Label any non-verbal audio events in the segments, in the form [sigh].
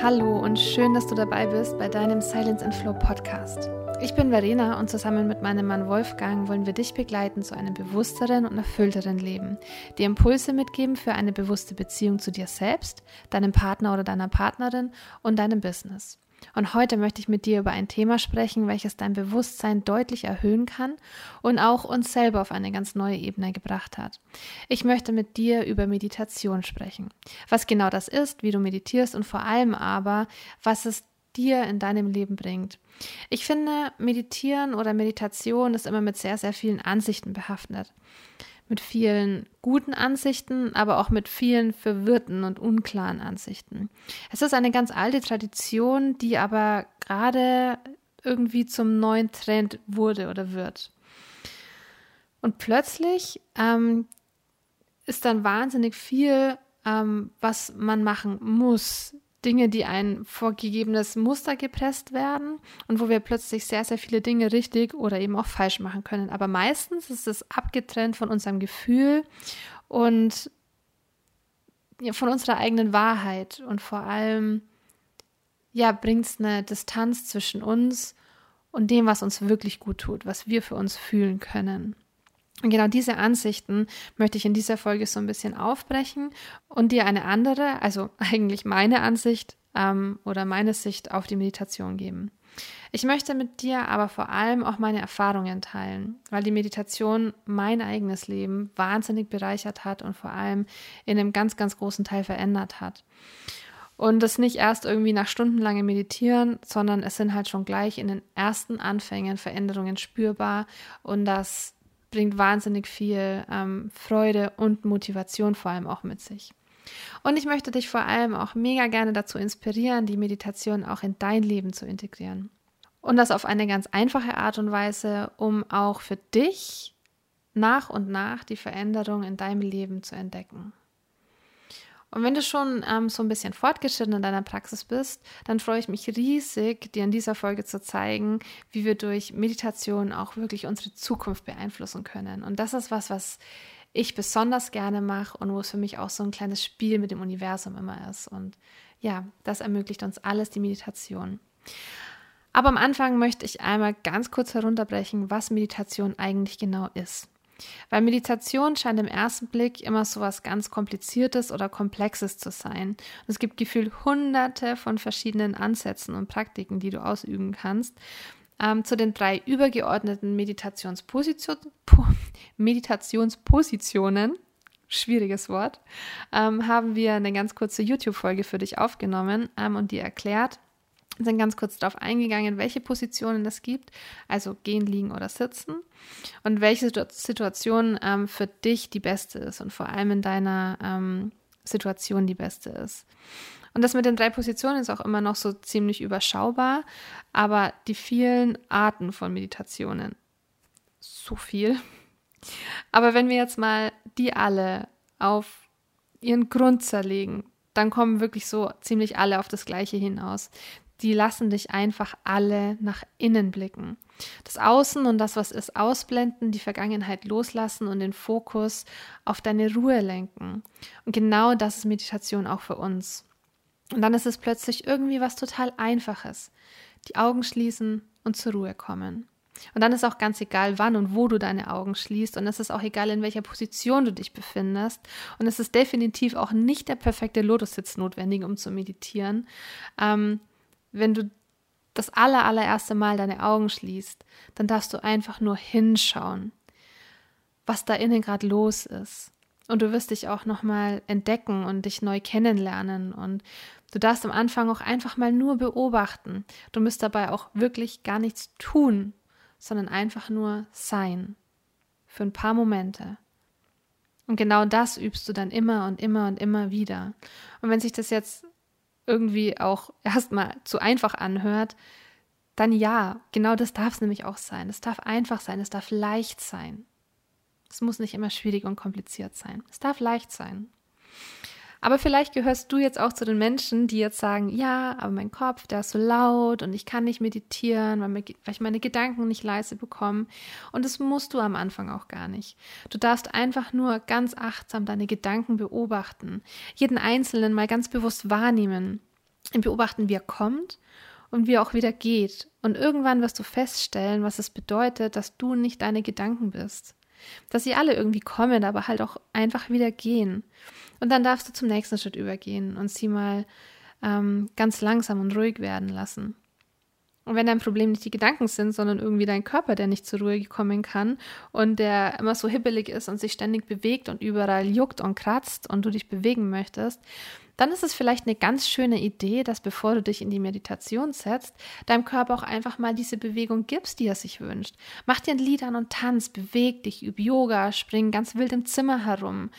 Hallo und schön, dass du dabei bist bei deinem Silence and Flow Podcast. Ich bin Verena und zusammen mit meinem Mann Wolfgang wollen wir dich begleiten zu einem bewussteren und erfüllteren Leben, dir Impulse mitgeben für eine bewusste Beziehung zu dir selbst, deinem Partner oder deiner Partnerin und deinem Business. Und heute möchte ich mit dir über ein Thema sprechen, welches dein Bewusstsein deutlich erhöhen kann und auch uns selber auf eine ganz neue Ebene gebracht hat. Ich möchte mit dir über Meditation sprechen. Was genau das ist, wie du meditierst und vor allem aber, was es dir in deinem Leben bringt. Ich finde, Meditieren oder Meditation ist immer mit sehr, sehr vielen Ansichten behaftet mit vielen guten Ansichten, aber auch mit vielen verwirrten und unklaren Ansichten. Es ist eine ganz alte Tradition, die aber gerade irgendwie zum neuen Trend wurde oder wird. Und plötzlich ähm, ist dann wahnsinnig viel, ähm, was man machen muss, Dinge, die ein vorgegebenes Muster gepresst werden und wo wir plötzlich sehr, sehr viele Dinge richtig oder eben auch falsch machen können. Aber meistens ist es abgetrennt von unserem Gefühl und von unserer eigenen Wahrheit und vor allem ja, bringt es eine Distanz zwischen uns und dem, was uns wirklich gut tut, was wir für uns fühlen können. Und genau diese Ansichten möchte ich in dieser Folge so ein bisschen aufbrechen und dir eine andere, also [laughs] eigentlich meine Ansicht ähm, oder meine Sicht auf die Meditation geben. Ich möchte mit dir aber vor allem auch meine Erfahrungen teilen, weil die Meditation mein eigenes Leben wahnsinnig bereichert hat und vor allem in einem ganz, ganz großen Teil verändert hat. Und das nicht erst irgendwie nach stundenlangem Meditieren, sondern es sind halt schon gleich in den ersten Anfängen Veränderungen spürbar und das bringt wahnsinnig viel ähm, Freude und Motivation vor allem auch mit sich. Und ich möchte dich vor allem auch mega gerne dazu inspirieren, die Meditation auch in dein Leben zu integrieren. Und das auf eine ganz einfache Art und Weise, um auch für dich nach und nach die Veränderung in deinem Leben zu entdecken. Und wenn du schon ähm, so ein bisschen fortgeschritten in deiner Praxis bist, dann freue ich mich riesig, dir in dieser Folge zu zeigen, wie wir durch Meditation auch wirklich unsere Zukunft beeinflussen können. Und das ist was, was ich besonders gerne mache und wo es für mich auch so ein kleines Spiel mit dem Universum immer ist. Und ja, das ermöglicht uns alles die Meditation. Aber am Anfang möchte ich einmal ganz kurz herunterbrechen, was Meditation eigentlich genau ist. Weil Meditation scheint im ersten Blick immer so was ganz Kompliziertes oder Komplexes zu sein. Und es gibt gefühlt hunderte von verschiedenen Ansätzen und Praktiken, die du ausüben kannst. Ähm, zu den drei übergeordneten Meditationsposition, Meditationspositionen, schwieriges Wort, ähm, haben wir eine ganz kurze YouTube-Folge für dich aufgenommen ähm, und dir erklärt, sind ganz kurz darauf eingegangen, welche Positionen es gibt, also gehen, liegen oder sitzen und welche Situation ähm, für dich die beste ist und vor allem in deiner ähm, Situation die beste ist. Und das mit den drei Positionen ist auch immer noch so ziemlich überschaubar, aber die vielen Arten von Meditationen, so viel. Aber wenn wir jetzt mal die alle auf ihren Grund zerlegen, dann kommen wirklich so ziemlich alle auf das Gleiche hinaus die lassen dich einfach alle nach innen blicken. Das Außen und das, was ist, ausblenden, die Vergangenheit loslassen und den Fokus auf deine Ruhe lenken. Und genau das ist Meditation auch für uns. Und dann ist es plötzlich irgendwie was total Einfaches. Die Augen schließen und zur Ruhe kommen. Und dann ist auch ganz egal, wann und wo du deine Augen schließt. Und es ist auch egal, in welcher Position du dich befindest. Und es ist definitiv auch nicht der perfekte Lotussitz notwendig, um zu meditieren. Ähm, wenn du das aller, allererste Mal deine Augen schließt, dann darfst du einfach nur hinschauen, was da innen gerade los ist. Und du wirst dich auch nochmal entdecken und dich neu kennenlernen. Und du darfst am Anfang auch einfach mal nur beobachten. Du musst dabei auch wirklich gar nichts tun, sondern einfach nur sein. Für ein paar Momente. Und genau das übst du dann immer und immer und immer wieder. Und wenn sich das jetzt irgendwie auch erstmal zu einfach anhört, dann ja, genau das darf es nämlich auch sein. Es darf einfach sein, es darf leicht sein. Es muss nicht immer schwierig und kompliziert sein. Es darf leicht sein. Aber vielleicht gehörst du jetzt auch zu den Menschen, die jetzt sagen, ja, aber mein Kopf, der ist so laut und ich kann nicht meditieren, weil, ich meine Gedanken nicht leise bekomme. Und das musst du am Anfang auch gar nicht. Du darfst einfach nur ganz achtsam deine Gedanken beobachten, jeden einzelnen mal ganz bewusst wahrnehmen. beobachten, wie er kommt und wie er auch wieder geht. Und irgendwann wirst du feststellen, was es bedeutet, dass du nicht deine Gedanken bist. Dass sie alle irgendwie kommen, aber halt auch einfach wieder gehen. Und dann darfst du zum nächsten Schritt übergehen und sie mal ähm, ganz langsam und ruhig werden lassen. Und wenn dein Problem nicht die Gedanken sind, sondern irgendwie dein Körper, der nicht zur Ruhe kommen kann und der immer so hibbelig ist und sich ständig bewegt und überall juckt und kratzt und du dich bewegen möchtest, dann ist es vielleicht eine ganz schöne Idee, dass bevor du dich in die Meditation setzt, deinem Körper auch einfach mal diese Bewegung gibst, die er sich wünscht. Mach dir ein Lied an und tanz, beweg dich, üb Yoga, spring ganz wild im Zimmer herum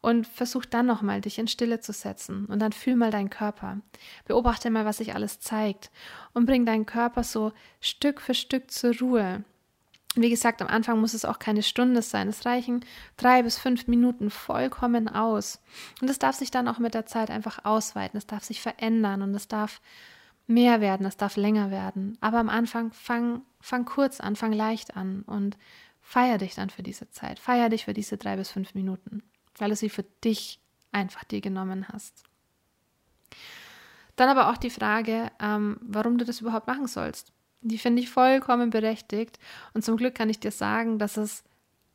und versuch dann nochmal dich in Stille zu setzen und dann fühl mal deinen Körper. Beobachte mal, was sich alles zeigt und bring deinen Körper so Stück für Stück zur Ruhe. Wie gesagt, am Anfang muss es auch keine Stunde sein. Es reichen drei bis fünf Minuten vollkommen aus. Und es darf sich dann auch mit der Zeit einfach ausweiten. Es darf sich verändern und es darf mehr werden, es darf länger werden. Aber am Anfang fang, fang kurz an, fang leicht an und feier dich dann für diese Zeit. Feier dich für diese drei bis fünf Minuten weil du sie für dich einfach dir genommen hast. Dann aber auch die Frage, ähm, warum du das überhaupt machen sollst. Die finde ich vollkommen berechtigt. Und zum Glück kann ich dir sagen, dass es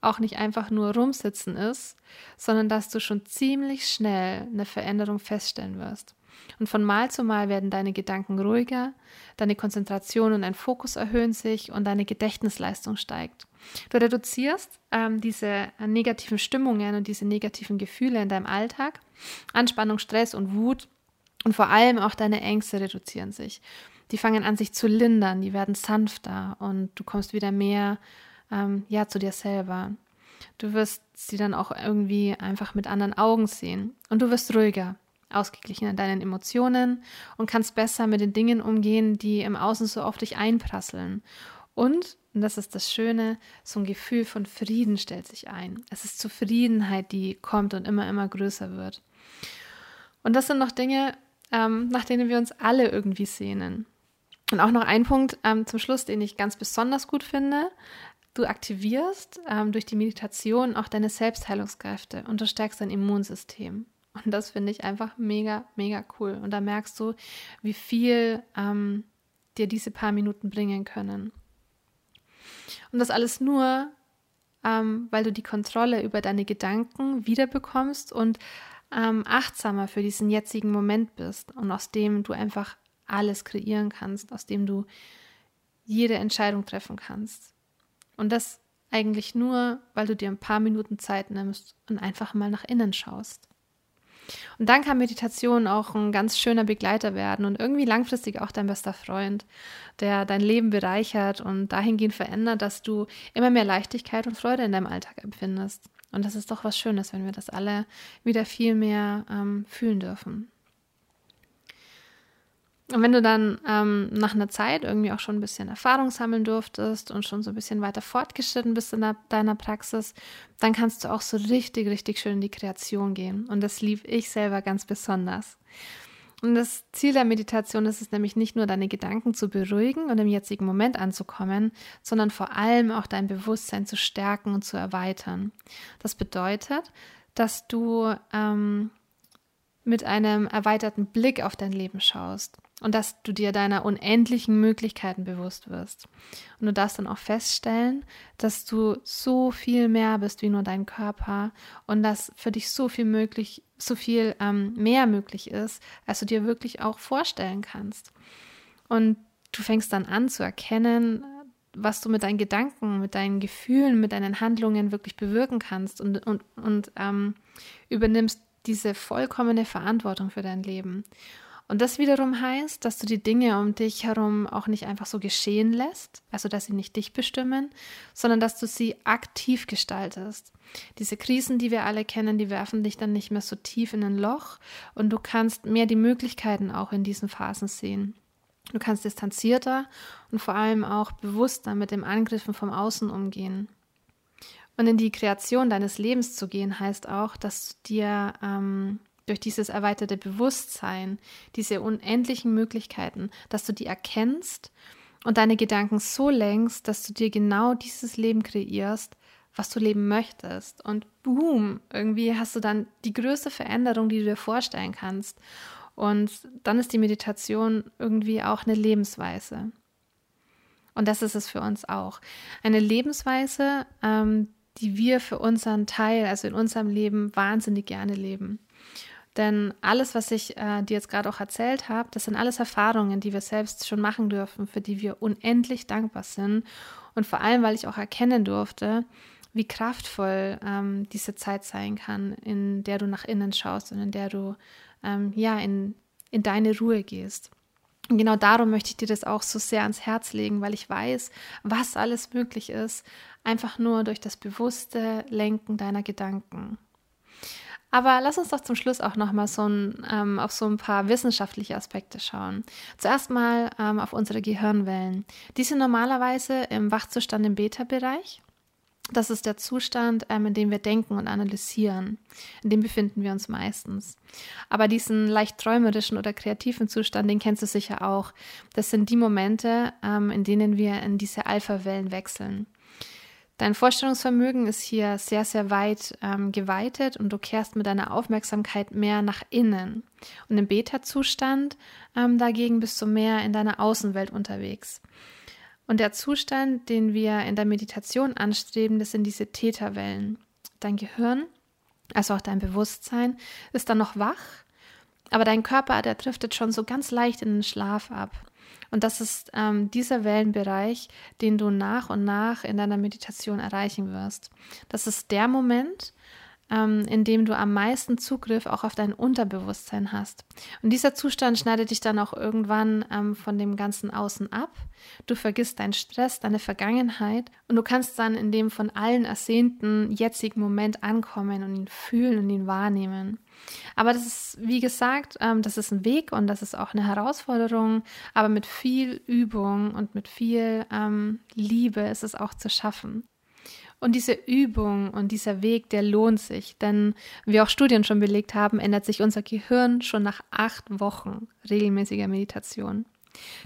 auch nicht einfach nur rumsitzen ist, sondern dass du schon ziemlich schnell eine Veränderung feststellen wirst. Und von Mal zu Mal werden deine Gedanken ruhiger, deine Konzentration und dein Fokus erhöhen sich und deine Gedächtnisleistung steigt. Du reduzierst ähm, diese negativen Stimmungen und diese negativen Gefühle in deinem Alltag. Anspannung, Stress und Wut und vor allem auch deine Ängste reduzieren sich. Die fangen an, sich zu lindern, die werden sanfter und du kommst wieder mehr ähm, ja, zu dir selber. Du wirst sie dann auch irgendwie einfach mit anderen Augen sehen und du wirst ruhiger, ausgeglichen in deinen Emotionen und kannst besser mit den Dingen umgehen, die im Außen so auf dich einprasseln. Und, und das ist das Schöne, so ein Gefühl von Frieden stellt sich ein. Es ist Zufriedenheit, die kommt und immer, immer größer wird. Und das sind noch Dinge, ähm, nach denen wir uns alle irgendwie sehnen. Und auch noch ein Punkt ähm, zum Schluss, den ich ganz besonders gut finde. Du aktivierst ähm, durch die Meditation auch deine Selbstheilungskräfte und du stärkst dein Immunsystem. Und das finde ich einfach mega, mega cool. Und da merkst du, wie viel ähm, dir diese paar Minuten bringen können. Und das alles nur, ähm, weil du die Kontrolle über deine Gedanken wiederbekommst und ähm, achtsamer für diesen jetzigen Moment bist und aus dem du einfach alles kreieren kannst, aus dem du jede Entscheidung treffen kannst. Und das eigentlich nur, weil du dir ein paar Minuten Zeit nimmst und einfach mal nach innen schaust. Und dann kann Meditation auch ein ganz schöner Begleiter werden und irgendwie langfristig auch dein bester Freund, der dein Leben bereichert und dahingehend verändert, dass du immer mehr Leichtigkeit und Freude in deinem Alltag empfindest. Und das ist doch was Schönes, wenn wir das alle wieder viel mehr ähm, fühlen dürfen. Und wenn du dann ähm, nach einer Zeit irgendwie auch schon ein bisschen Erfahrung sammeln durftest und schon so ein bisschen weiter fortgeschritten bist in der, deiner Praxis, dann kannst du auch so richtig, richtig schön in die Kreation gehen. Und das lieb ich selber ganz besonders. Und das Ziel der Meditation ist es nämlich nicht nur, deine Gedanken zu beruhigen und im jetzigen Moment anzukommen, sondern vor allem auch dein Bewusstsein zu stärken und zu erweitern. Das bedeutet, dass du ähm, mit einem erweiterten Blick auf dein Leben schaust und dass du dir deiner unendlichen Möglichkeiten bewusst wirst. Und du darfst dann auch feststellen, dass du so viel mehr bist wie nur dein Körper und dass für dich so viel möglich, so viel ähm, mehr möglich ist, als du dir wirklich auch vorstellen kannst. Und du fängst dann an zu erkennen, was du mit deinen Gedanken, mit deinen Gefühlen, mit deinen Handlungen wirklich bewirken kannst und, und, und ähm, übernimmst diese vollkommene Verantwortung für dein Leben. Und das wiederum heißt, dass du die Dinge um dich herum auch nicht einfach so geschehen lässt, also dass sie nicht dich bestimmen, sondern dass du sie aktiv gestaltest. Diese Krisen, die wir alle kennen, die werfen dich dann nicht mehr so tief in ein Loch und du kannst mehr die Möglichkeiten auch in diesen Phasen sehen. Du kannst distanzierter und vor allem auch bewusster mit dem Angriffen vom Außen umgehen. Und in die Kreation deines Lebens zu gehen, heißt auch, dass du dir ähm, durch dieses erweiterte Bewusstsein, diese unendlichen Möglichkeiten, dass du die erkennst und deine Gedanken so lenkst, dass du dir genau dieses Leben kreierst, was du leben möchtest. Und boom, irgendwie hast du dann die größte Veränderung, die du dir vorstellen kannst. Und dann ist die Meditation irgendwie auch eine Lebensweise. Und das ist es für uns auch. Eine Lebensweise, ähm, die wir für unseren Teil, also in unserem Leben, wahnsinnig gerne leben. Denn alles, was ich äh, dir jetzt gerade auch erzählt habe, das sind alles Erfahrungen, die wir selbst schon machen dürfen, für die wir unendlich dankbar sind. Und vor allem, weil ich auch erkennen durfte, wie kraftvoll ähm, diese Zeit sein kann, in der du nach innen schaust und in der du ähm, ja in, in deine Ruhe gehst. Und genau darum möchte ich dir das auch so sehr ans Herz legen, weil ich weiß, was alles möglich ist, einfach nur durch das bewusste Lenken deiner Gedanken. Aber lass uns doch zum Schluss auch nochmal so ein, ähm, auf so ein paar wissenschaftliche Aspekte schauen. Zuerst mal ähm, auf unsere Gehirnwellen. Die sind normalerweise im Wachzustand im Beta-Bereich. Das ist der Zustand, ähm, in dem wir denken und analysieren. In dem befinden wir uns meistens. Aber diesen leicht träumerischen oder kreativen Zustand, den kennst du sicher auch. Das sind die Momente, ähm, in denen wir in diese Alpha-Wellen wechseln. Dein Vorstellungsvermögen ist hier sehr, sehr weit ähm, geweitet und du kehrst mit deiner Aufmerksamkeit mehr nach innen. Und im Beta-Zustand ähm, dagegen bist du mehr in deiner Außenwelt unterwegs. Und der Zustand, den wir in der Meditation anstreben, das sind diese Theta-Wellen. Dein Gehirn, also auch dein Bewusstsein, ist dann noch wach, aber dein Körper, der driftet schon so ganz leicht in den Schlaf ab. Und das ist ähm, dieser Wellenbereich, den du nach und nach in deiner Meditation erreichen wirst. Das ist der Moment, ähm, in dem du am meisten Zugriff auch auf dein Unterbewusstsein hast. Und dieser Zustand schneidet dich dann auch irgendwann ähm, von dem ganzen Außen ab. Du vergisst deinen Stress, deine Vergangenheit und du kannst dann in dem von allen ersehnten jetzigen Moment ankommen und ihn fühlen und ihn wahrnehmen. Aber das ist, wie gesagt, ähm, das ist ein Weg und das ist auch eine Herausforderung, aber mit viel Übung und mit viel ähm, Liebe ist es auch zu schaffen. Und diese Übung und dieser Weg, der lohnt sich, denn wie auch Studien schon belegt haben, ändert sich unser Gehirn schon nach acht Wochen regelmäßiger Meditation.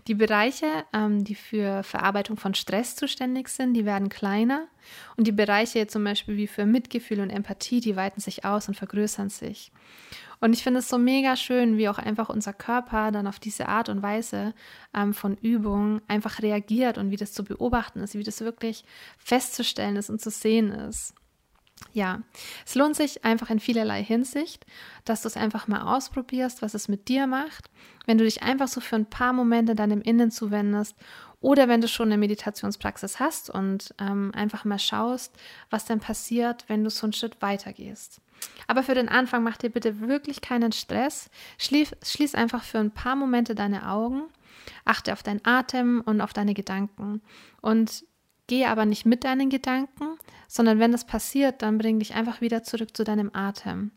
Die Bereiche, ähm, die für Verarbeitung von Stress zuständig sind, die werden kleiner und die Bereiche zum Beispiel wie für Mitgefühl und Empathie, die weiten sich aus und vergrößern sich. Und ich finde es so mega schön, wie auch einfach unser Körper dann auf diese Art und Weise ähm, von Übung einfach reagiert und wie das zu beobachten ist, wie das wirklich festzustellen ist und zu sehen ist. Ja, es lohnt sich einfach in vielerlei Hinsicht, dass du es einfach mal ausprobierst, was es mit dir macht, wenn du dich einfach so für ein paar Momente deinem Innen zuwendest oder wenn du schon eine Meditationspraxis hast und ähm, einfach mal schaust, was dann passiert, wenn du so einen Schritt weitergehst. Aber für den Anfang mach dir bitte wirklich keinen Stress. Schließ, schließ einfach für ein paar Momente deine Augen, achte auf deinen Atem und auf deine Gedanken und gehe aber nicht mit deinen Gedanken, sondern wenn das passiert, dann bring dich einfach wieder zurück zu deinem Atem.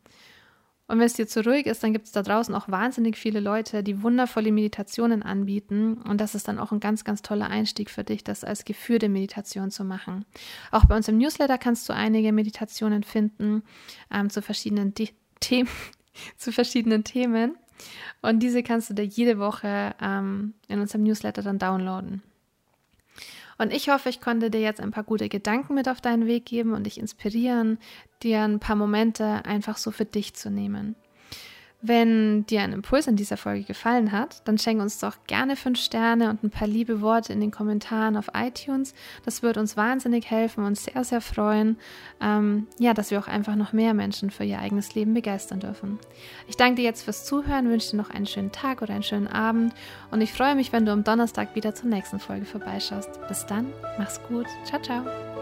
Und wenn es dir zu ruhig ist, dann gibt es da draußen auch wahnsinnig viele Leute, die wundervolle Meditationen anbieten. Und das ist dann auch ein ganz, ganz toller Einstieg für dich, das als geführte Meditation zu machen. Auch bei uns im Newsletter kannst du einige Meditationen finden ähm, zu verschiedenen De Themen, [laughs] zu verschiedenen Themen. Und diese kannst du dir jede Woche ähm, in unserem Newsletter dann downloaden. Und ich hoffe, ich konnte dir jetzt ein paar gute Gedanken mit auf deinen Weg geben und dich inspirieren, dir ein paar Momente einfach so für dich zu nehmen. Wenn dir ein Impuls in dieser Folge gefallen hat, dann schenke uns doch gerne fünf Sterne und ein paar liebe Worte in den Kommentaren auf iTunes. Das wird uns wahnsinnig helfen und sehr, sehr freuen, ähm, ja, dass wir auch einfach noch mehr Menschen für ihr eigenes Leben begeistern dürfen. Ich danke dir jetzt fürs Zuhören, wünsche dir noch einen schönen Tag oder einen schönen Abend und ich freue mich, wenn du am Donnerstag wieder zur nächsten Folge vorbeischaust. Bis dann, mach's gut, ciao, ciao.